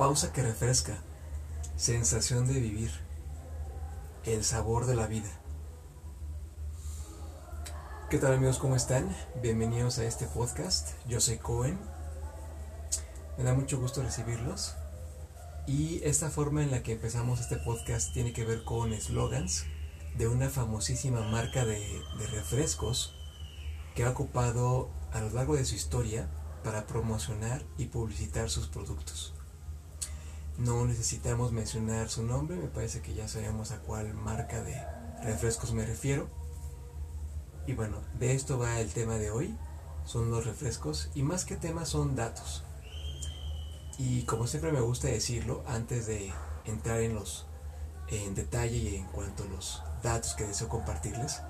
Pausa que refresca, sensación de vivir, el sabor de la vida. ¿Qué tal amigos? ¿Cómo están? Bienvenidos a este podcast. Yo soy Cohen. Me da mucho gusto recibirlos. Y esta forma en la que empezamos este podcast tiene que ver con eslogans de una famosísima marca de, de refrescos que ha ocupado a lo largo de su historia para promocionar y publicitar sus productos. No necesitamos mencionar su nombre, me parece que ya sabemos a cuál marca de refrescos me refiero. Y bueno, de esto va el tema de hoy, son los refrescos y más que temas son datos. Y como siempre me gusta decirlo, antes de entrar en los en detalle y en cuanto a los datos que deseo compartirles,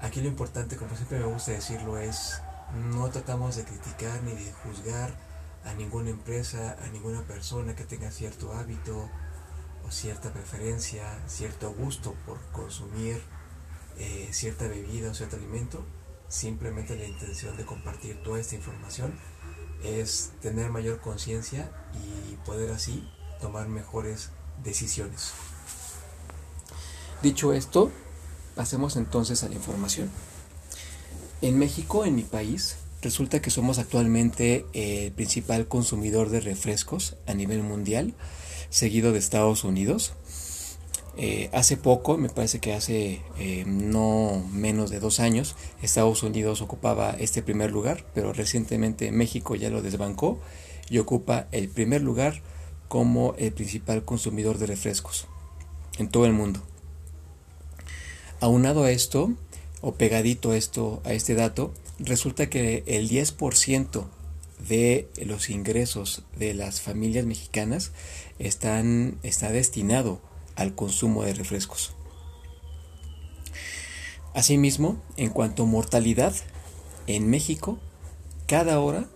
aquí lo importante, como siempre me gusta decirlo, es no tratamos de criticar ni de juzgar a ninguna empresa, a ninguna persona que tenga cierto hábito o cierta preferencia, cierto gusto por consumir eh, cierta bebida o cierto alimento. Simplemente la intención de compartir toda esta información es tener mayor conciencia y poder así tomar mejores decisiones. Dicho esto, pasemos entonces a la información. En México, en mi país, Resulta que somos actualmente el principal consumidor de refrescos a nivel mundial, seguido de Estados Unidos. Eh, hace poco, me parece que hace eh, no menos de dos años, Estados Unidos ocupaba este primer lugar, pero recientemente México ya lo desbancó y ocupa el primer lugar como el principal consumidor de refrescos en todo el mundo. Aunado a esto, o pegadito esto, a este dato, resulta que el 10% de los ingresos de las familias mexicanas están, está destinado al consumo de refrescos. Asimismo, en cuanto a mortalidad, en México, cada hora,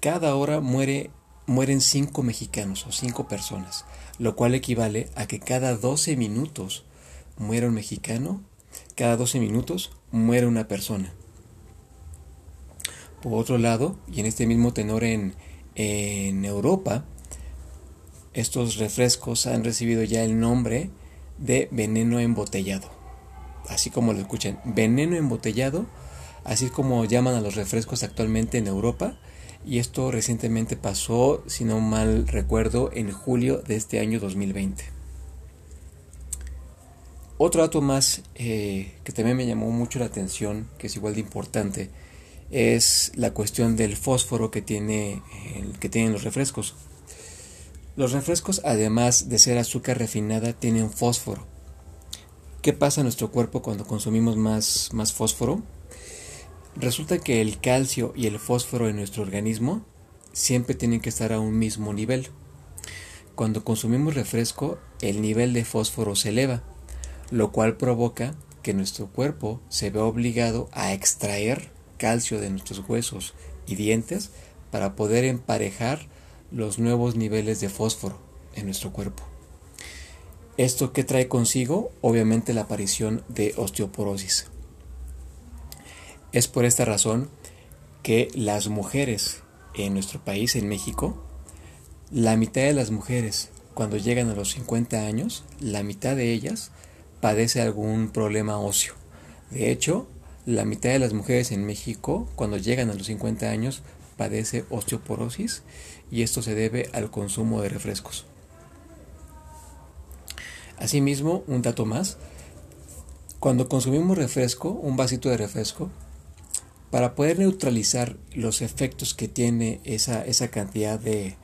cada hora muere, mueren 5 mexicanos o 5 personas, lo cual equivale a que cada 12 minutos muere un mexicano, cada 12 minutos muere una persona. Por otro lado, y en este mismo tenor en, Europa, estos refrescos han recibido ya el nombre de veneno embotellado. Así como lo escuchan, veneno embotellado, así como llaman a los refrescos actualmente en Europa. Y esto recientemente pasó, si no mal recuerdo, en julio de este año 2020. Otro dato más eh, que también me llamó mucho la atención, que es igual de importante, es la cuestión del fósforo que, tiene, que tienen los refrescos. Los refrescos, además de ser azúcar refinada, tienen fósforo. ¿Qué pasa en nuestro cuerpo cuando consumimos más, más fósforo? Resulta que el calcio y el fósforo en nuestro organismo siempre tienen que estar a un mismo nivel. Cuando consumimos refresco, el nivel de fósforo se eleva, lo cual provoca que nuestro cuerpo se vea obligado a extraer calcio de nuestros huesos y dientes para poder emparejar los nuevos niveles de fósforo en nuestro cuerpo. ¿Esto que trae consigo? Obviamente la aparición de osteoporosis. Es por esta razón que las mujeres en nuestro país, en México, la mitad de las mujeres cuando llegan a los 50 años, la mitad de ellas padece algún problema óseo. De hecho, la mitad de las mujeres en México, cuando llegan a los 50 años, padece osteoporosis y esto se debe al consumo de refrescos. Asimismo, un dato más, cuando consumimos refresco, un vasito de refresco, para poder neutralizar los efectos que tiene esa, esa cantidad de,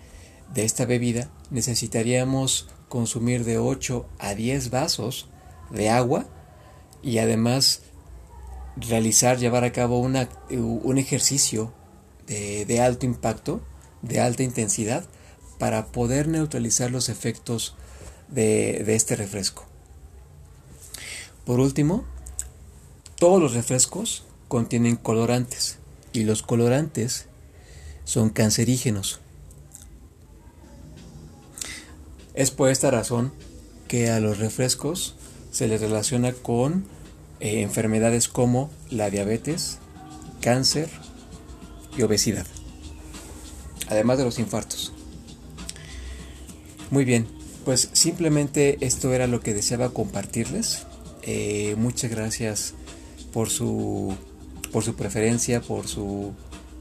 de esta bebida, necesitaríamos consumir de 8 a 10 vasos de agua y además realizar, llevar a cabo una, un ejercicio de, alto impacto, de alta intensidad, para poder neutralizar los efectos de, de este refresco. Por último, todos los refrescos contienen colorantes y los colorantes son cancerígenos. Es por esta razón que a los refrescos se les relaciona con eh, enfermedades como la diabetes, cáncer y obesidad, además de los infartos. Muy bien, pues simplemente esto era lo que deseaba compartirles. Eh, muchas gracias por su, por su preferencia, por su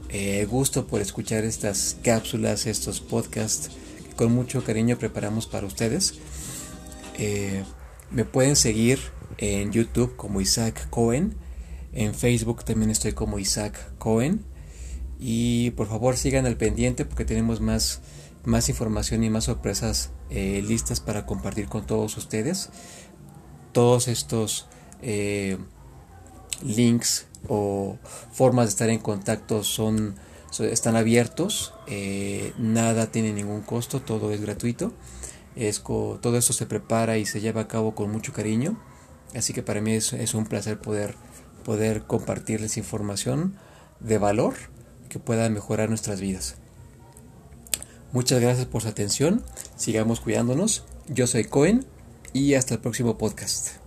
eh, gusto, por escuchar estas cápsulas, estos podcasts que con mucho cariño preparamos para ustedes. Me pueden seguir en YouTube como Isaac Cohen. En Facebook también estoy como Isaac Cohen. Y por favor sigan al pendiente porque tenemos más, más información y más sorpresas eh, listas para compartir con todos ustedes. Todos estos eh, links o formas de estar en contacto son, están abiertos. Eh, nada tiene ningún costo, todo es gratuito. Es todo esto se prepara y se lleva a cabo con mucho cariño. Así que para mí es, un placer poder, poder compartirles información de valor que pueda mejorar nuestras vidas. Muchas gracias por su atención. Sigamos cuidándonos. Yo soy Cohen y hasta el próximo podcast.